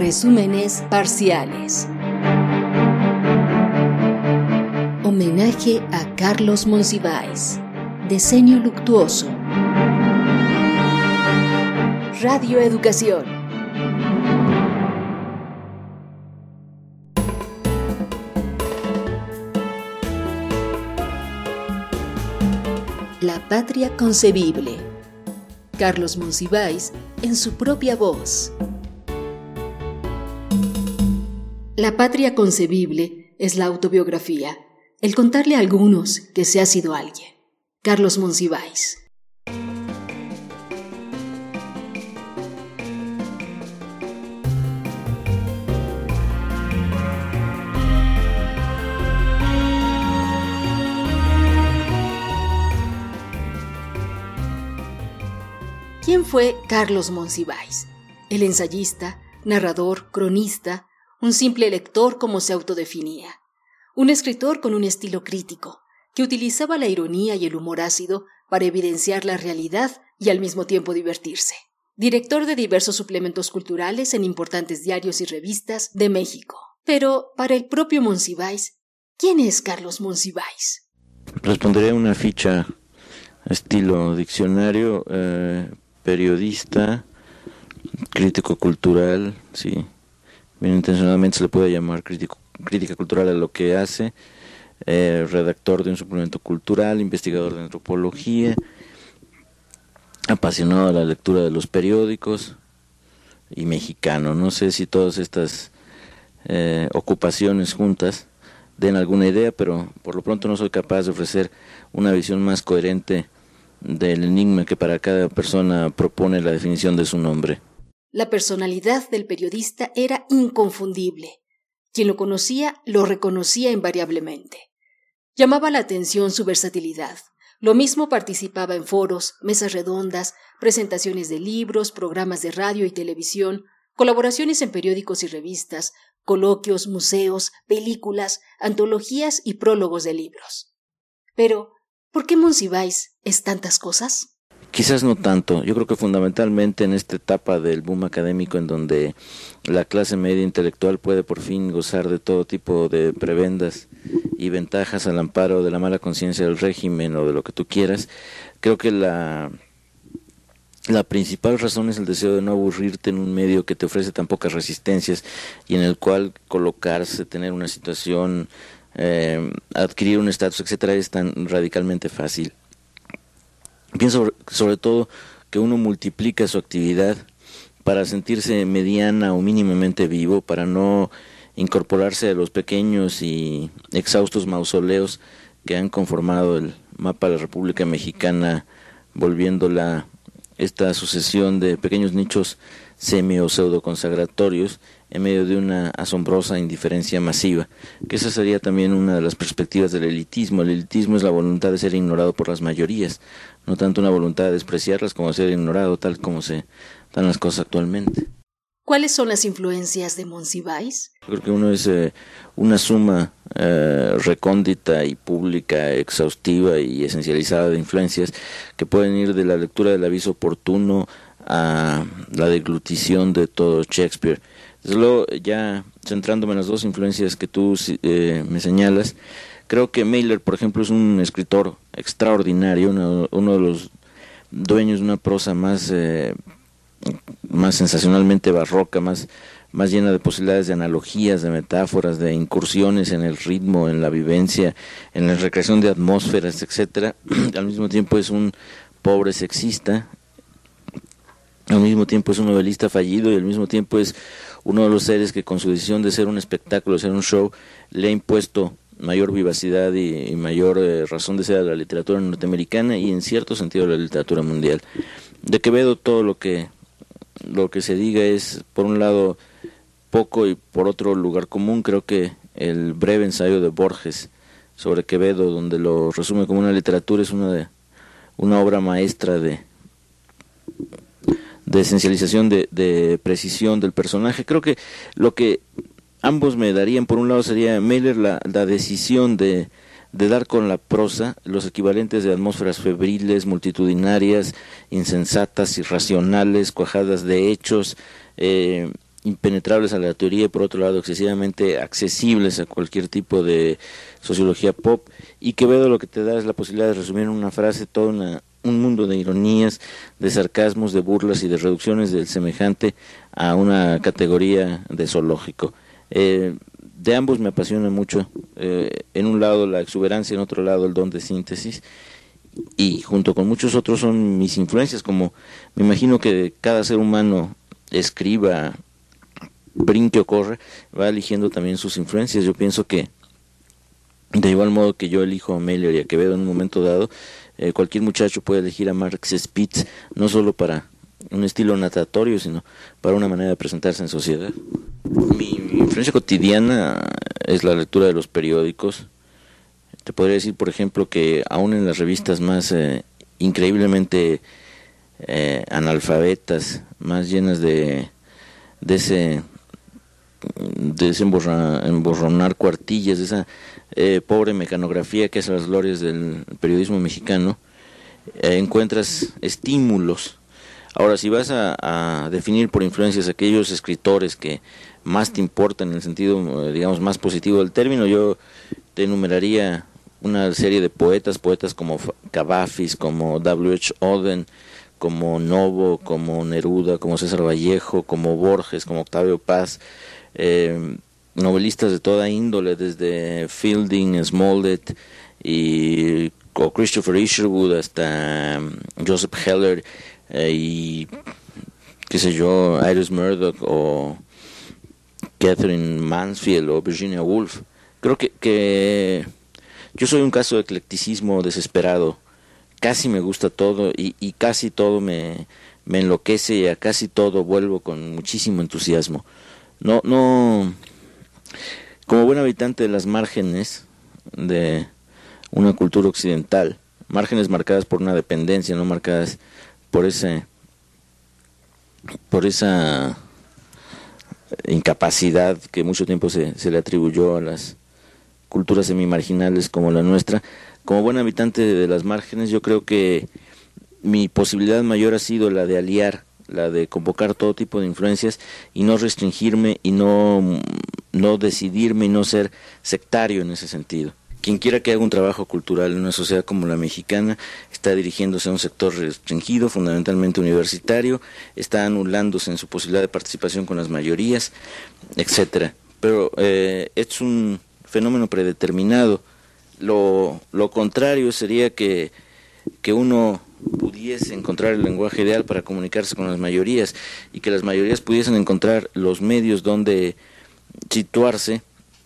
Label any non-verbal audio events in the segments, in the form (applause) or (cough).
Resúmenes parciales. Homenaje a Carlos Monsiváis. Diseño luctuoso. Radio Educación. La patria concebible. Carlos Monsiváis en su propia voz. La patria concebible es la autobiografía, el contarle a algunos que se ha sido alguien. Carlos Monsiváis. ¿Quién fue Carlos Monsiváis? El ensayista, narrador, cronista, un simple lector como se autodefinía, un escritor con un estilo crítico, que utilizaba la ironía y el humor ácido para evidenciar la realidad y al mismo tiempo divertirse. Director de diversos suplementos culturales en importantes diarios y revistas de México. Pero para el propio Monsiváis, ¿quién es Carlos Monsiváis? Responderé a una ficha estilo diccionario, eh, periodista, crítico cultural, sí, bien intencionadamente se le puede llamar crítico, crítica cultural a lo que hace, eh, redactor de un suplemento cultural, investigador de antropología, apasionado de la lectura de los periódicos y mexicano. No sé si todas estas eh, ocupaciones juntas den alguna idea, pero por lo pronto no soy capaz de ofrecer una visión más coherente del enigma que para cada persona propone la definición de su nombre. La personalidad del periodista era inconfundible. Quien lo conocía lo reconocía invariablemente. Llamaba la atención su versatilidad. Lo mismo participaba en foros, mesas redondas, presentaciones de libros, programas de radio y televisión, colaboraciones en periódicos y revistas, coloquios, museos, películas, antologías y prólogos de libros. Pero, ¿Por qué Monsiváis es tantas cosas? Quizás no tanto. Yo creo que fundamentalmente en esta etapa del boom académico en donde la clase media intelectual puede por fin gozar de todo tipo de prebendas y ventajas al amparo de la mala conciencia del régimen o de lo que tú quieras, creo que la la principal razón es el deseo de no aburrirte en un medio que te ofrece tan pocas resistencias y en el cual colocarse, tener una situación eh, adquirir un estatus, etcétera, es tan radicalmente fácil. Pienso sobre todo que uno multiplica su actividad para sentirse mediana o mínimamente vivo, para no incorporarse a los pequeños y exhaustos mausoleos que han conformado el mapa de la República Mexicana, volviéndola esta sucesión de pequeños nichos semi o pseudo consagratorios en medio de una asombrosa indiferencia masiva, que esa sería también una de las perspectivas del elitismo. El elitismo es la voluntad de ser ignorado por las mayorías, no tanto una voluntad de despreciarlas como ser ignorado tal como se dan las cosas actualmente. ¿Cuáles son las influencias de Monsiváis? Creo que uno es eh, una suma eh, recóndita y pública, exhaustiva y esencializada de influencias que pueden ir de la lectura del aviso oportuno a la deglutición de todo Shakespeare desde luego, ya centrándome en las dos influencias que tú eh, me señalas, creo que Mailer, por ejemplo, es un escritor extraordinario, uno, de los dueños de una prosa más, eh, más sensacionalmente barroca, más, más llena de posibilidades de analogías, de metáforas, de incursiones en el ritmo, en la vivencia, en la recreación de atmósferas, etcétera. (clears throat) Al mismo tiempo es un pobre sexista, al mismo tiempo es un novelista fallido y al mismo tiempo es uno de los seres que con su decisión de ser un espectáculo, de ser un show, le ha impuesto mayor vivacidad y, mayor eh, razón de ser a la literatura norteamericana y en cierto sentido a la literatura mundial. De Quevedo todo lo que lo que se diga es por un lado poco y por otro lugar común, creo que el breve ensayo de Borges sobre Quevedo donde lo resume como una literatura es una de una obra maestra de de esencialización, de, de, precisión del personaje. Creo que lo que ambos me darían, por un lado sería Mailer la, la decisión de, de dar con la prosa los equivalentes de atmósferas febriles, multitudinarias, insensatas, irracionales, cuajadas de hechos, eh, impenetrables a la teoría y por otro lado excesivamente accesibles a cualquier tipo de sociología pop y Quevedo lo que te da es la posibilidad de resumir en una frase todo un mundo de ironías, de sarcasmos, de burlas y de reducciones del semejante a una categoría de zoológico. Eh, de ambos me apasiona mucho, eh, en un lado la exuberancia, en otro lado el don de síntesis y junto con muchos otros son mis influencias, como me imagino que cada ser humano escriba, brinque o corre, va eligiendo también sus influencias. Yo pienso que de igual modo que yo elijo a Melior y a Quevedo en un momento dado, eh, cualquier muchacho puede elegir a Marx Spitz, no solo para un estilo natatorio, sino para una manera de presentarse en sociedad. Mi influencia cotidiana es la lectura de los periódicos. Te podría decir, por ejemplo, que aún en las revistas más eh, increíblemente eh, analfabetas, más llenas de, de ese de ese emborronar cuartillas, de esa eh, pobre mecanografía que es las glorias del periodismo mexicano, eh, encuentras estímulos. Ahora, si vas a, definir por influencias aquellos escritores que más te importan en el sentido, digamos, más positivo del término, yo te enumeraría una serie de poetas, poetas como Cavafis, como W.H. Oden, como Novo, como Neruda, como César Vallejo, como Borges, como Octavio Paz, eh, novelistas de toda índole, desde Fielding, Smollett y Christopher Isherwood hasta um, Joseph Heller eh, y qué sé yo, Iris Murdoch o Catherine Mansfield o Virginia Woolf. Creo que, que yo soy un caso de eclecticismo desesperado casi me gusta todo y, y casi todo me, me enloquece y a casi todo vuelvo con muchísimo entusiasmo. No, no, como buen habitante de las márgenes de una cultura occidental, márgenes marcadas por una dependencia, no marcadas por ese, por esa incapacidad que mucho tiempo se, se le atribuyó a las culturas semi-marginales como la nuestra, como buen habitante de las márgenes, yo creo que mi posibilidad mayor ha sido la de aliar, la de convocar todo tipo de influencias y no restringirme y no, no decidirme y no ser sectario en ese sentido. Quien quiera que haga un trabajo cultural en una sociedad como la mexicana está dirigiéndose a un sector restringido, fundamentalmente universitario, está anulándose en su posibilidad de participación con las mayorías, etcétera. Pero eh, es un fenómeno predeterminado lo, lo contrario sería que, que uno pudiese encontrar el lenguaje ideal para comunicarse con las mayorías y que las mayorías pudiesen encontrar los medios donde situarse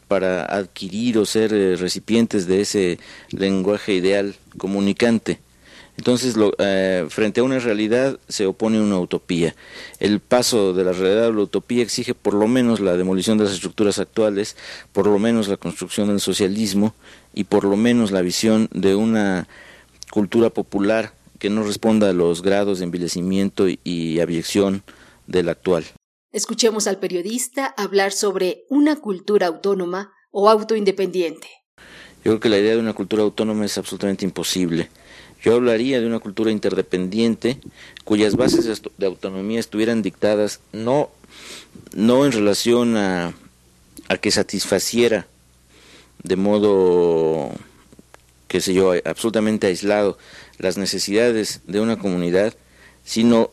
para adquirir o ser eh, recipientes de ese lenguaje ideal comunicante. Entonces, lo, eh, frente a una realidad se opone una utopía. El paso de la realidad a la utopía exige por lo menos la demolición de las estructuras actuales, por lo menos la construcción del socialismo y por lo menos la visión de una cultura popular que no responda a los grados de envilecimiento y abyección del actual. Escuchemos al periodista hablar sobre una cultura autónoma o autoindependiente. Yo creo que la idea de una cultura autónoma es absolutamente imposible. Yo hablaría de una cultura interdependiente cuyas bases de autonomía estuvieran dictadas no, no en relación a, a que satisfaciera de modo, qué sé yo, absolutamente aislado las necesidades de una comunidad, sino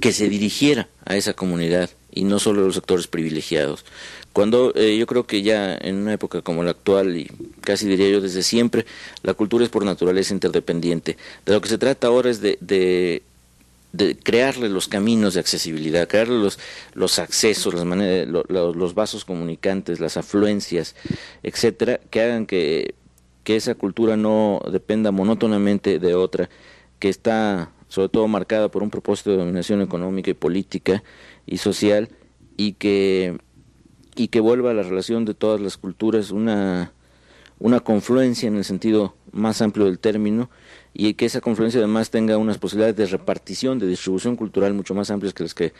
que se dirigiera a esa comunidad y no solo a los sectores privilegiados. Cuando eh, yo creo que ya en una época como la actual, y casi diría yo desde siempre, la cultura es por naturaleza interdependiente. De lo que se trata ahora es de, de, crearle los caminos de accesibilidad, crearle los, los accesos, las maneras, los vasos comunicantes, las afluencias, etcétera, que hagan que, que esa cultura no dependa monótonamente de otra, que está sobre todo marcada por un propósito de dominación económica y política y social, y que y que vuelva a la relación de todas las culturas una, una confluencia en el sentido más amplio del término y que esa confluencia además tenga unas posibilidades de repartición, de distribución cultural mucho más amplias que las que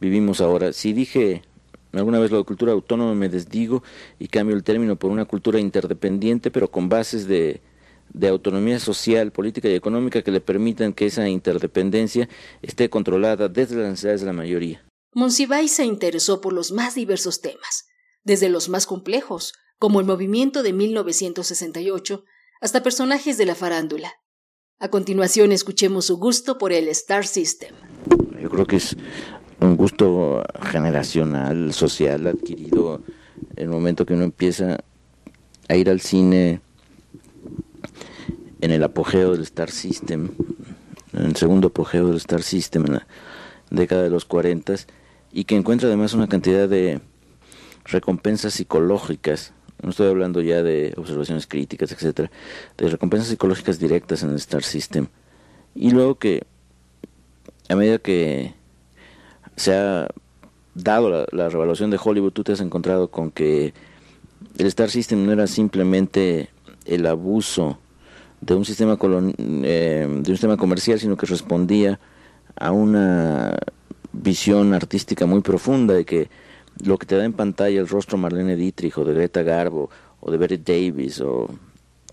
vivimos ahora. Si dije alguna vez lo de cultura autónoma me desdigo y cambio el término por una cultura interdependiente pero con bases de, de autonomía social, política y económica que le permitan que esa interdependencia esté controlada desde las necesidades de la mayoría. Monsiváis se interesó por los más diversos temas, desde los más complejos, como el movimiento de 1968, hasta personajes de la farándula. A continuación escuchemos su gusto por el Star System. Yo creo que es un gusto generacional, social, adquirido en el momento que uno empieza a ir al cine en el apogeo del Star System, en el segundo apogeo del Star System en la década de los 40 y que encuentra además una cantidad de recompensas psicológicas no estoy hablando ya de observaciones críticas, etcétera, de recompensas psicológicas directas en el Star System. Y luego que, a medida que se ha dado la, la revaluación de Hollywood, tú te has encontrado con que el Star System no era simplemente el abuso de un sistema eh, de un sistema comercial, sino que respondía a una visión artística muy profunda de que lo que te da en pantalla el rostro Marlene Dietrich o de Greta Garbo o de Betty Davis o,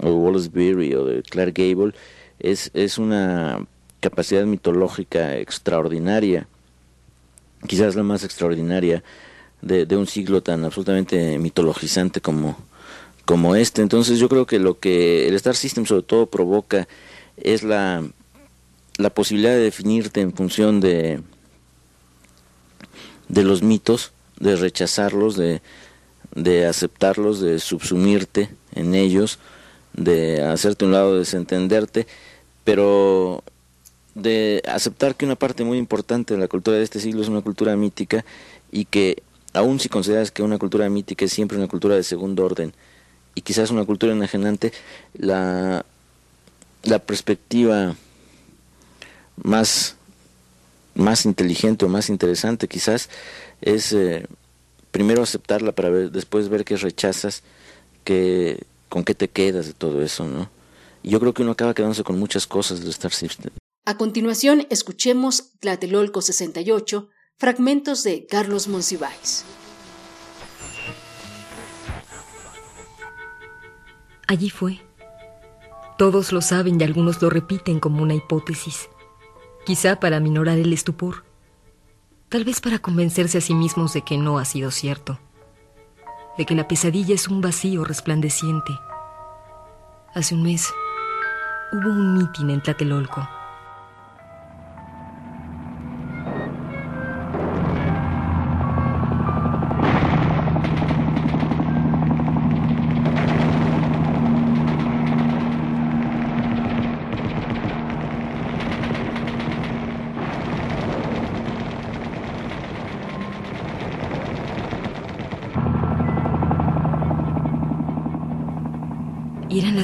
o Wallace Beery o de Clark Gable es, es una capacidad mitológica extraordinaria, quizás la más extraordinaria de, de un siglo tan absolutamente mitologizante como, como este. Entonces yo creo que lo que el Star System sobre todo provoca es la, la posibilidad de definirte en función de, de los mitos de rechazarlos, de, de aceptarlos, de subsumirte en ellos, de hacerte un lado, de desentenderte, pero de aceptar que una parte muy importante de la cultura de este siglo es una cultura mítica y que aun si consideras que una cultura mítica es siempre una cultura de segundo orden y quizás una cultura enajenante, la, la perspectiva más, más inteligente o más interesante quizás es eh, primero aceptarla para ver, después ver qué rechazas, que, con qué te quedas de todo eso, ¿no? Y yo creo que uno acaba quedándose con muchas cosas de Star System. A continuación, escuchemos Tlatelolco 68, fragmentos de Carlos Monsiváis. Allí fue. Todos lo saben y algunos lo repiten como una hipótesis, quizá para minorar el estupor tal vez para convencerse a sí mismos de que no ha sido cierto, de que la pesadilla es un vacío resplandeciente. Hace un mes hubo un mitin en Tlatelolco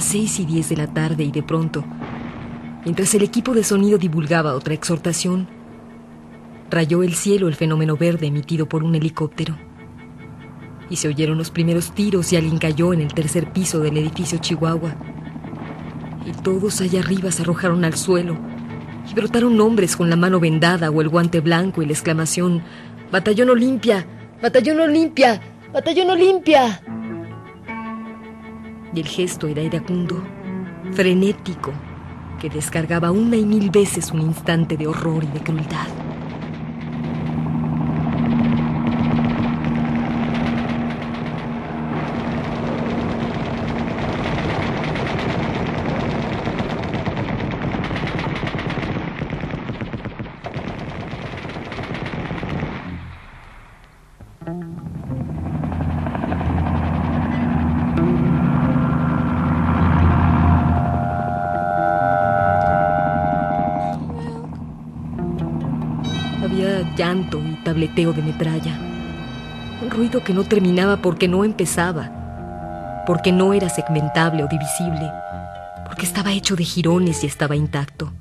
eran las seis y diez de la tarde y de pronto, mientras el equipo de sonido divulgaba otra exhortación, rayó el cielo el fenómeno verde emitido por un helicóptero. Y se oyeron los primeros tiros y alguien cayó en el tercer piso del edificio Chihuahua. Y todos allá arriba se arrojaron al suelo y brotaron hombres con la mano vendada o el guante blanco y la exclamación, Batallón Olimpia, Batallón Olimpia, Batallón Olimpia y el gesto era iracundo, frenético, que descargaba una y mil veces un instante de horror y de crueldad. Y tableteo de metralla. Un ruido que no terminaba porque no empezaba, porque no era segmentable o divisible, porque estaba hecho de jirones y estaba intacto.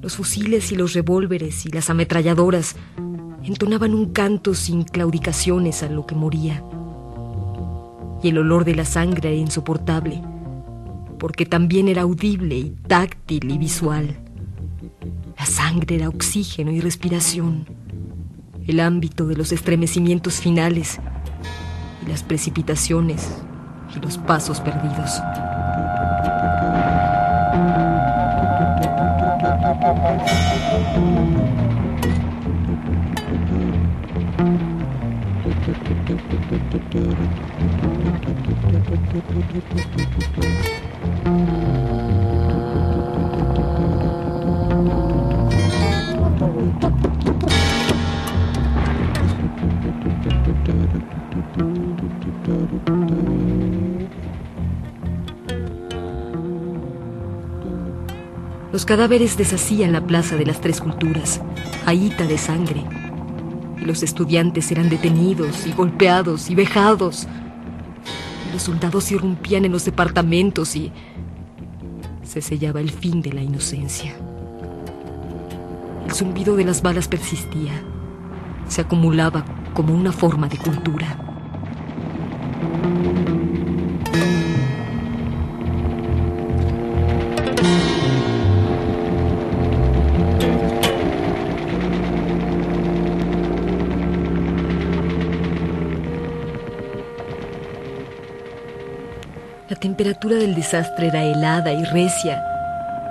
Los fusiles y los revólveres y las ametralladoras entonaban un canto sin claudicaciones a lo que moría. Y el olor de la sangre era insoportable, porque también era audible y táctil y visual sangre oxígeno y respiración, el ámbito de los estremecimientos finales y las precipitaciones y los pasos perdidos. Los cadáveres deshacían la plaza de las tres culturas, ahita de sangre. Y los estudiantes eran detenidos y golpeados y vejados. Y los soldados irrumpían en los departamentos y se sellaba el fin de la inocencia. El zumbido de las balas persistía, se acumulaba como una forma de cultura. Temperatura del desastre era helada y recia,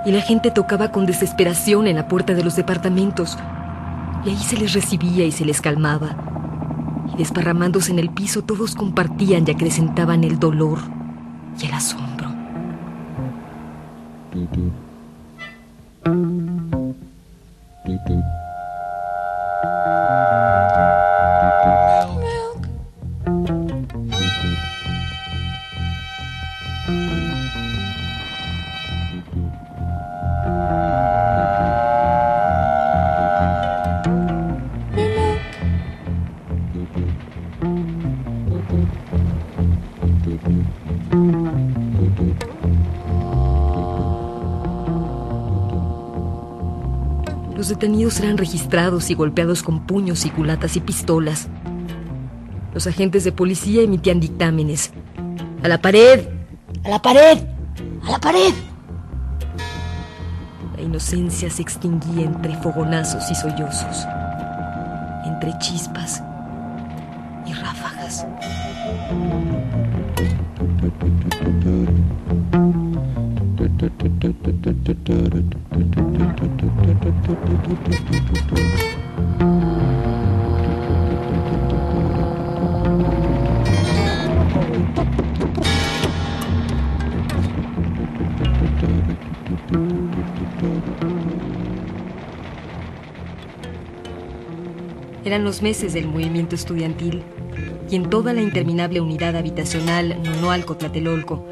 y la gente tocaba con desesperación en la puerta de los departamentos, y ahí se les recibía y se les calmaba, y desparramándose en el piso todos compartían y acrecentaban el dolor y el asombro. Detenidos eran registrados y golpeados con puños y culatas y pistolas. Los agentes de policía emitían dictámenes. ¡A la pared! ¡A la pared! ¡A la pared! La inocencia se extinguía entre fogonazos y sollozos, entre chispas y ráfagas. Eran los meses del movimiento estudiantil y en toda la interminable unidad habitacional Nonoalco Tlatelolco,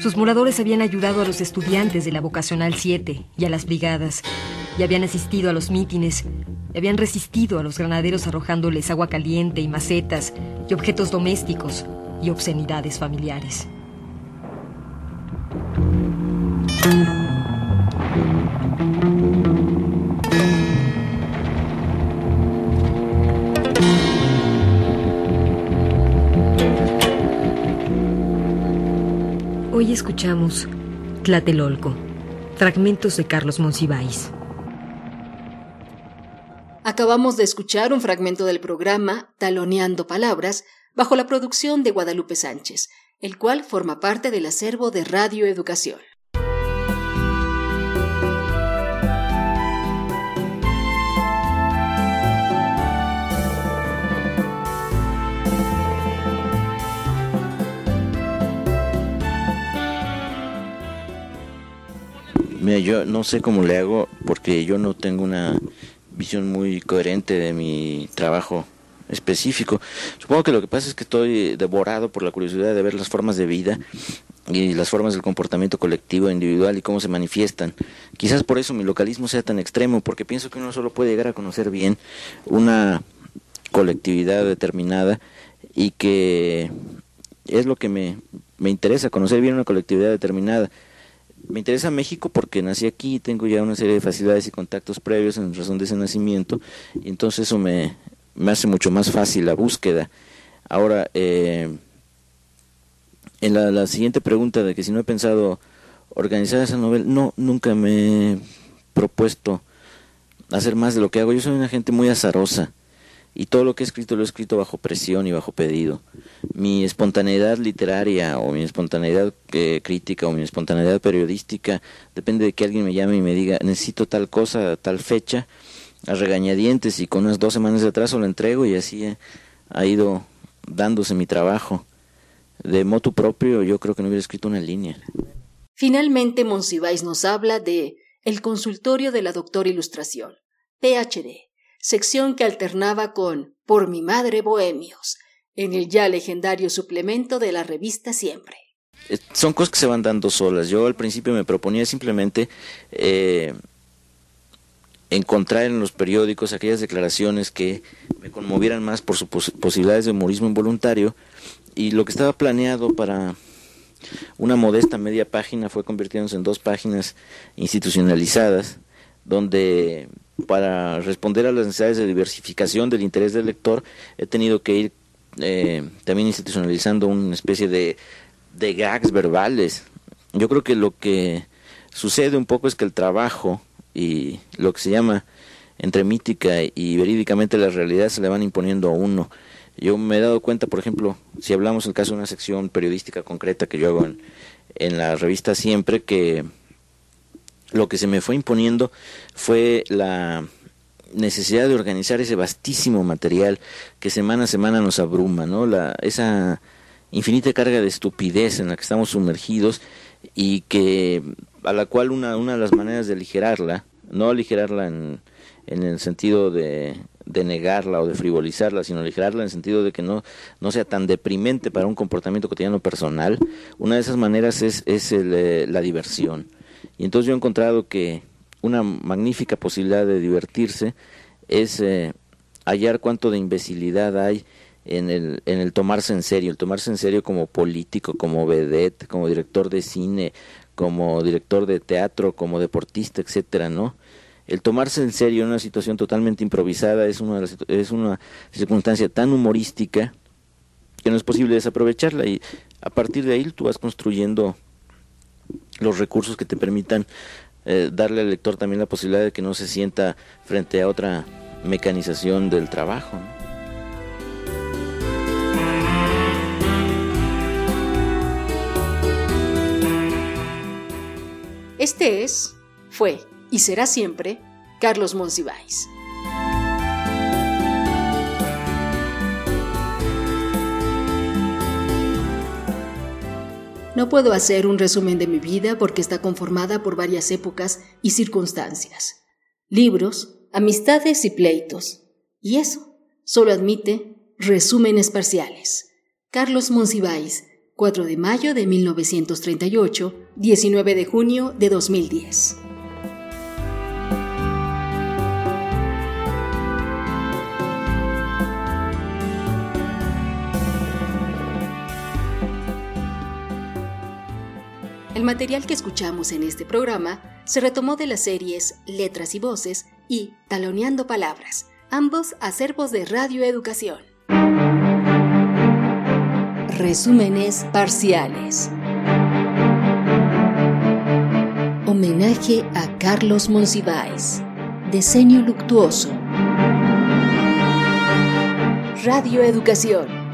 sus moradores habían ayudado a los estudiantes de la Vocacional 7 y a las brigadas, y habían asistido a los mítines, y habían resistido a los granaderos arrojándoles agua caliente y macetas y objetos domésticos y obscenidades familiares. Escuchamos Tlatelolco, fragmentos de Carlos Monsiváis. Acabamos de escuchar un fragmento del programa Taloneando Palabras bajo la producción de Guadalupe Sánchez, el cual forma parte del acervo de Radio Educación. Mira, yo no sé cómo le hago porque yo no tengo una visión muy coherente de mi trabajo específico. Supongo que lo que pasa es que estoy devorado por la curiosidad de ver las formas de vida y las formas del comportamiento colectivo individual y cómo se manifiestan. Quizás por eso mi localismo sea tan extremo, porque pienso que uno solo puede llegar a conocer bien una colectividad determinada y que es lo que me, me interesa, conocer bien una colectividad determinada me interesa México porque nací aquí, tengo ya una serie de facilidades y contactos previos en razón de ese nacimiento, y entonces eso me, me hace mucho más fácil la búsqueda. Ahora, eh, en la, la, siguiente pregunta de que si no he pensado organizar esa novela, no, nunca me he propuesto hacer más de lo que hago. Yo soy una gente muy azarosa y todo lo que he escrito lo he escrito bajo presión y bajo pedido. Mi espontaneidad literaria o mi espontaneidad eh, crítica o mi espontaneidad periodística depende de que alguien me llame y me diga necesito tal cosa, tal fecha, a regañadientes y con unas dos semanas de atraso lo entrego y así ha ido dándose mi trabajo. De moto propio yo creo que no hubiera escrito una línea. Finalmente Monsiváis nos habla de El consultorio de la doctora Ilustración, PhD, sección que alternaba con Por mi madre Bohemios, en el ya legendario suplemento de la revista Siempre. Eh, son cosas que se van dando solas. Yo al principio me proponía simplemente eh, encontrar en los periódicos aquellas declaraciones que me conmovieran más por sus posibilidades de humorismo involuntario y lo que estaba planeado para una modesta media página fue convirtiéndose en dos páginas institucionalizadas donde para responder a las necesidades de diversificación del interés del lector he tenido que ir eh, también institucionalizando una especie de, de gags verbales. Yo creo que lo que sucede un poco es que el trabajo y lo que se llama entre mítica y verídicamente la realidad se le van imponiendo a uno. Yo me he dado cuenta, por ejemplo, si hablamos el caso de una sección periodística concreta que yo hago en, en la revista siempre, que lo que se me fue imponiendo fue la necesidad de organizar ese vastísimo material que semana a semana nos abruma, ¿no? La, esa infinita carga de estupidez en la que estamos sumergidos y que a la cual una, una de las maneras de aligerarla, no aligerarla en, en el sentido de, de negarla o de frivolizarla, sino aligerarla en el sentido de que no, no sea tan deprimente para un comportamiento cotidiano personal, una de esas maneras es, es eh, la diversión. Y entonces yo he encontrado que una magnífica posibilidad de divertirse es eh, hallar cuánto de imbecilidad hay en el, en el tomarse en serio, el tomarse en serio como político, como vedette, como director de cine, como director de teatro, como deportista, etcétera, ¿no? El tomarse en serio en una situación totalmente improvisada es una, es una circunstancia tan humorística que no es posible desaprovecharla y a partir de ahí tú vas construyendo los recursos que te permitan eh, darle al lector también la posibilidad de que no se sienta frente a otra mecanización del trabajo. Este es, fue y será siempre Carlos Monsiváis. No puedo hacer un resumen de mi vida porque está conformada por varias épocas y circunstancias. Libros, amistades y pleitos. Y eso solo admite resúmenes parciales. Carlos Monsiváis, 4 de mayo de 1938, 19 de junio de 2010. El material que escuchamos en este programa se retomó de las series Letras y Voces y Taloneando Palabras, ambos acervos de Radio Educación. Resúmenes parciales. Homenaje a Carlos Monsiváis. Diseño luctuoso. Radio Educación.